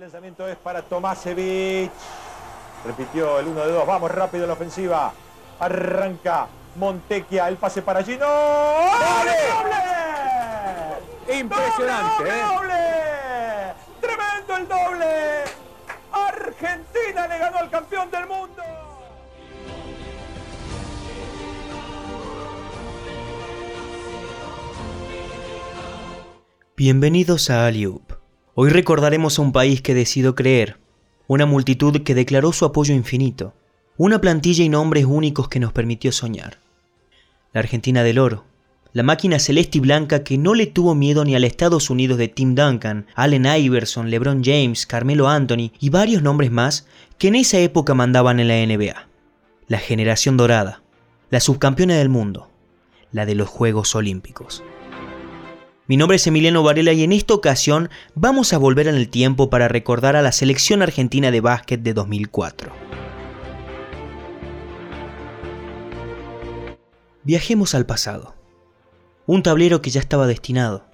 El lanzamiento es para Tomasevich. Repitió el 1 de 2. Vamos rápido en la ofensiva. Arranca Montequia. El pase para Gino. ¡Doble! Impresionante, ¡Doble, ¿eh? doble! ¡Tremendo el doble! Argentina le ganó al campeón del mundo. Bienvenidos a Aliup. Hoy recordaremos a un país que decidió creer, una multitud que declaró su apoyo infinito, una plantilla y nombres únicos que nos permitió soñar. La Argentina del Oro, la máquina celeste y blanca que no le tuvo miedo ni al Estados Unidos de Tim Duncan, Allen Iverson, LeBron James, Carmelo Anthony y varios nombres más que en esa época mandaban en la NBA. La generación dorada, la subcampeona del mundo, la de los Juegos Olímpicos. Mi nombre es Emiliano Varela y en esta ocasión vamos a volver en el tiempo para recordar a la selección argentina de básquet de 2004. Viajemos al pasado. Un tablero que ya estaba destinado.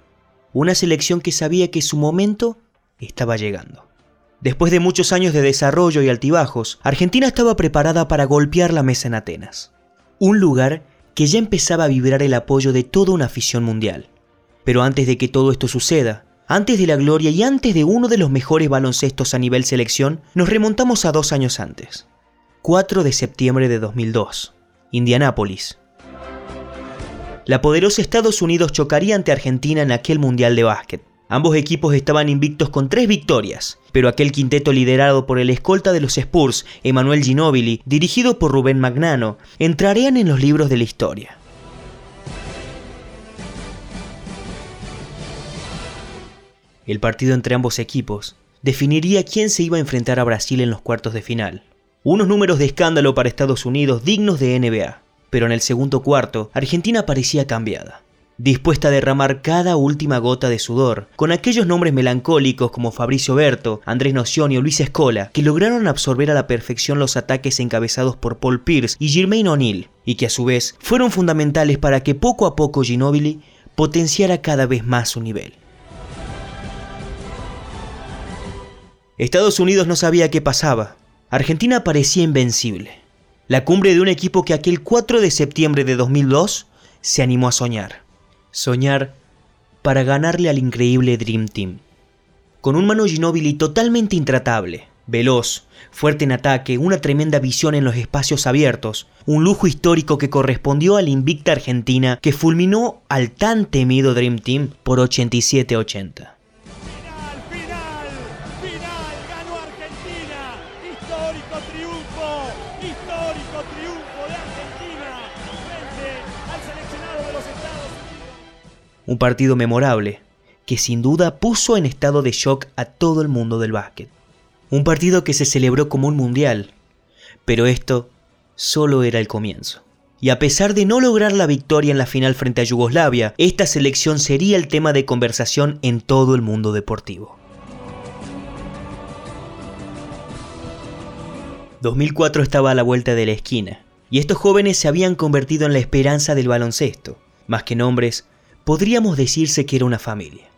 Una selección que sabía que su momento estaba llegando. Después de muchos años de desarrollo y altibajos, Argentina estaba preparada para golpear la mesa en Atenas. Un lugar que ya empezaba a vibrar el apoyo de toda una afición mundial. Pero antes de que todo esto suceda, antes de la gloria y antes de uno de los mejores baloncestos a nivel selección, nos remontamos a dos años antes. 4 de septiembre de 2002, Indianápolis. La poderosa Estados Unidos chocaría ante Argentina en aquel Mundial de Básquet. Ambos equipos estaban invictos con tres victorias, pero aquel quinteto liderado por el escolta de los Spurs, Emanuel Ginóbili, dirigido por Rubén Magnano, entrarían en los libros de la historia. El partido entre ambos equipos definiría quién se iba a enfrentar a Brasil en los cuartos de final. Unos números de escándalo para Estados Unidos dignos de NBA, pero en el segundo cuarto Argentina parecía cambiada, dispuesta a derramar cada última gota de sudor, con aquellos nombres melancólicos como Fabricio Berto, Andrés Nocioni o Luis Escola, que lograron absorber a la perfección los ataques encabezados por Paul Pierce y Jermaine O'Neal, y que a su vez fueron fundamentales para que poco a poco Ginobili potenciara cada vez más su nivel. Estados Unidos no sabía qué pasaba. Argentina parecía invencible. La cumbre de un equipo que aquel 4 de septiembre de 2002 se animó a soñar. Soñar para ganarle al increíble Dream Team. Con un Manu Ginóbili totalmente intratable, veloz, fuerte en ataque, una tremenda visión en los espacios abiertos, un lujo histórico que correspondió a la invicta Argentina que fulminó al tan temido Dream Team por 87-80. Un partido memorable que sin duda puso en estado de shock a todo el mundo del básquet. Un partido que se celebró como un mundial, pero esto solo era el comienzo. Y a pesar de no lograr la victoria en la final frente a Yugoslavia, esta selección sería el tema de conversación en todo el mundo deportivo. 2004 estaba a la vuelta de la esquina, y estos jóvenes se habían convertido en la esperanza del baloncesto. Más que nombres, podríamos decirse que era una familia.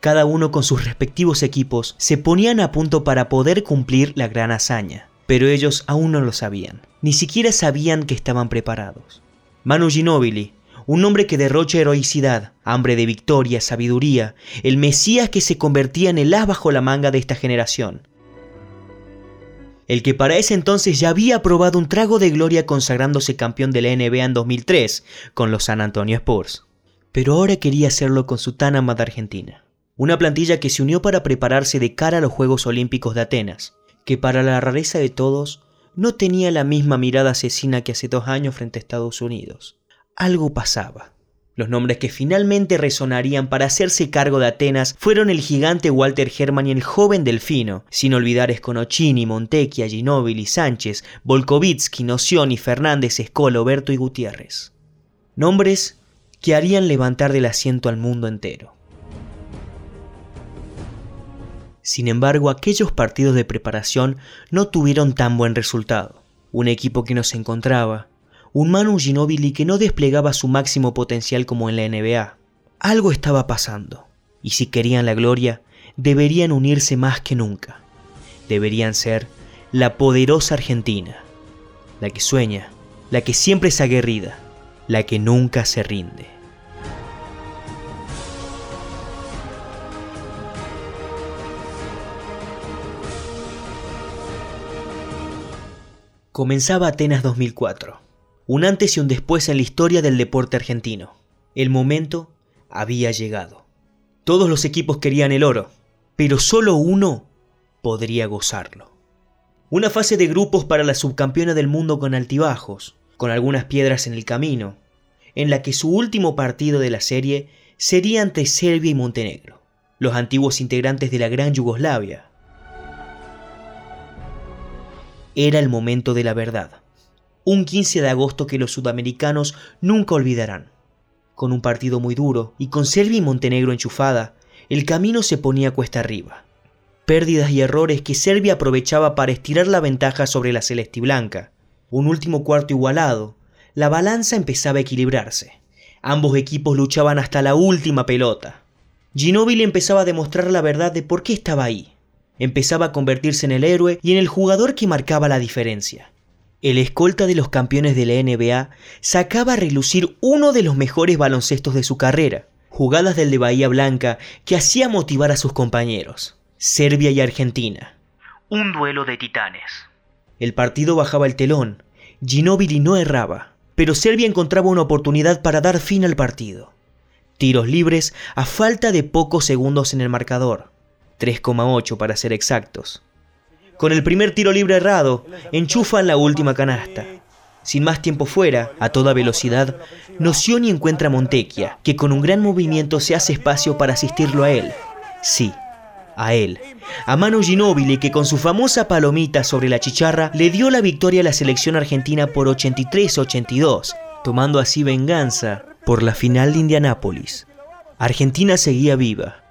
Cada uno con sus respectivos equipos se ponían a punto para poder cumplir la gran hazaña, pero ellos aún no lo sabían, ni siquiera sabían que estaban preparados. Manu Ginóbili, un hombre que derrocha heroicidad, hambre de victoria, sabiduría, el Mesías que se convertía en el as bajo la manga de esta generación. El que para ese entonces ya había probado un trago de gloria consagrándose campeón de la NBA en 2003 con los San Antonio Spurs. Pero ahora quería hacerlo con su tan amada Argentina. Una plantilla que se unió para prepararse de cara a los Juegos Olímpicos de Atenas, que para la rareza de todos no tenía la misma mirada asesina que hace dos años frente a Estados Unidos. Algo pasaba. Los nombres que finalmente resonarían para hacerse cargo de Atenas fueron el gigante Walter Hermann y el joven Delfino, sin olvidar Sconocini, Montecchia, Ginóbili, Sánchez, Volkovitsky, Nocioni, Fernández, Escola, Oberto y Gutiérrez. Nombres que harían levantar del asiento al mundo entero. Sin embargo, aquellos partidos de preparación no tuvieron tan buen resultado. Un equipo que no se encontraba, un Manu Ginóbili que no desplegaba su máximo potencial como en la NBA. Algo estaba pasando, y si querían la gloria, deberían unirse más que nunca. deberían ser la poderosa Argentina, la que sueña, la que siempre es aguerrida, la que nunca se rinde. Comenzaba Atenas 2004, un antes y un después en la historia del deporte argentino. El momento había llegado. Todos los equipos querían el oro, pero solo uno podría gozarlo. Una fase de grupos para la subcampeona del mundo con altibajos, con algunas piedras en el camino, en la que su último partido de la serie sería ante Serbia y Montenegro, los antiguos integrantes de la Gran Yugoslavia. Era el momento de la verdad, un 15 de agosto que los sudamericanos nunca olvidarán. Con un partido muy duro y con Serbia y Montenegro enchufada, el camino se ponía cuesta arriba. Pérdidas y errores que Serbia aprovechaba para estirar la ventaja sobre la celeste blanca. Un último cuarto igualado. La balanza empezaba a equilibrarse. Ambos equipos luchaban hasta la última pelota. Ginóbili empezaba a demostrar la verdad de por qué estaba ahí. Empezaba a convertirse en el héroe y en el jugador que marcaba la diferencia. El escolta de los campeones de la NBA sacaba a relucir uno de los mejores baloncestos de su carrera, jugadas del de Bahía Blanca que hacía motivar a sus compañeros. Serbia y Argentina. Un duelo de titanes. El partido bajaba el telón. Ginóbili no erraba, pero Serbia encontraba una oportunidad para dar fin al partido. Tiros libres a falta de pocos segundos en el marcador. 3,8 para ser exactos. Con el primer tiro libre errado, enchufan la última canasta. Sin más tiempo fuera, a toda velocidad, Nocioni encuentra a Montecchia, que con un gran movimiento se hace espacio para asistirlo a él. Sí, a él. A Manu Ginóbili, que con su famosa palomita sobre la chicharra le dio la victoria a la selección argentina por 83-82, tomando así venganza por la final de Indianápolis. Argentina seguía viva,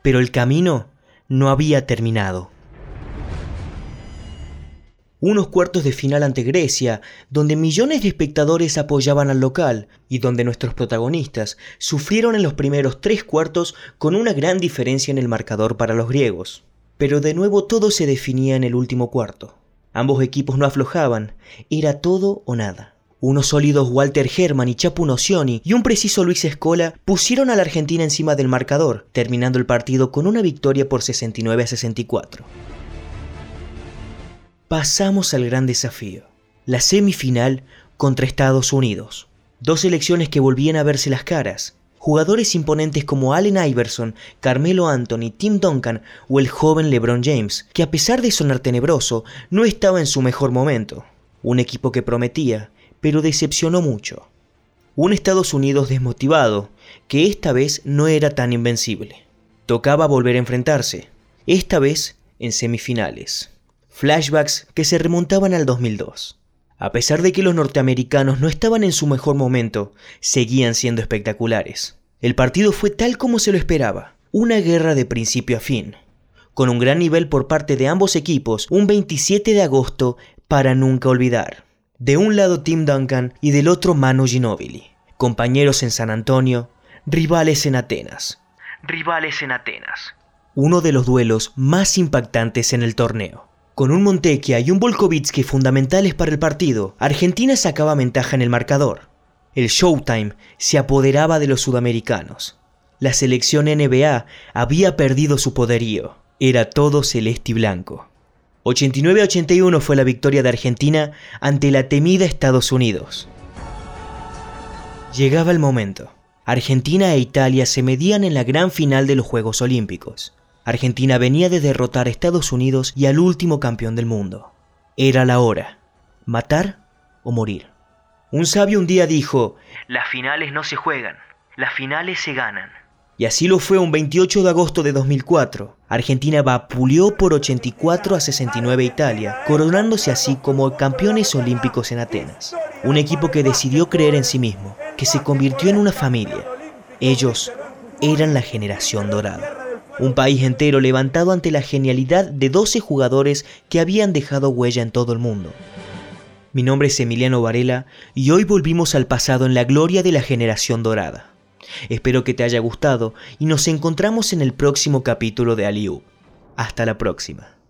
pero el camino no había terminado unos cuartos de final ante Grecia, donde millones de espectadores apoyaban al local y donde nuestros protagonistas sufrieron en los primeros tres cuartos con una gran diferencia en el marcador para los griegos. Pero de nuevo todo se definía en el último cuarto. Ambos equipos no aflojaban, era todo o nada. Unos sólidos Walter Herman y Chapu Nocioni y un preciso Luis Escola pusieron a la Argentina encima del marcador, terminando el partido con una victoria por 69 a 64 pasamos al gran desafío, la semifinal contra Estados Unidos. Dos selecciones que volvían a verse las caras, jugadores imponentes como Allen Iverson, Carmelo Anthony, Tim Duncan o el joven LeBron James, que a pesar de sonar tenebroso, no estaba en su mejor momento. Un equipo que prometía, pero decepcionó mucho. Un Estados Unidos desmotivado, que esta vez no era tan invencible. Tocaba volver a enfrentarse, esta vez en semifinales flashbacks que se remontaban al 2002. A pesar de que los norteamericanos no estaban en su mejor momento, seguían siendo espectaculares. El partido fue tal como se lo esperaba, una guerra de principio a fin, con un gran nivel por parte de ambos equipos un 27 de agosto para nunca olvidar. De un lado Tim Duncan y del otro Manu Ginóbili, compañeros en San Antonio, rivales en Atenas. Rivales en Atenas. Uno de los duelos más impactantes en el torneo. Con un Montecchia y un Volkovitsky fundamentales para el partido, Argentina sacaba ventaja en el marcador. El Showtime se apoderaba de los sudamericanos. La selección NBA había perdido su poderío. Era todo celeste y blanco. 89 81 fue la victoria de Argentina ante la temida Estados Unidos. Llegaba el momento. Argentina e Italia se medían en la gran final de los Juegos Olímpicos. Argentina venía de derrotar a Estados Unidos y al último campeón del mundo. Era la hora. Matar o morir. Un sabio un día dijo, las finales no se juegan, las finales se ganan. Y así lo fue un 28 de agosto de 2004. Argentina vapuleó por 84 a 69 a Italia, coronándose así como campeones olímpicos en Atenas. Un equipo que decidió creer en sí mismo, que se convirtió en una familia. Ellos eran la generación dorada. Un país entero levantado ante la genialidad de 12 jugadores que habían dejado huella en todo el mundo. Mi nombre es Emiliano Varela y hoy volvimos al pasado en la gloria de la generación dorada. Espero que te haya gustado y nos encontramos en el próximo capítulo de Aliu. Hasta la próxima.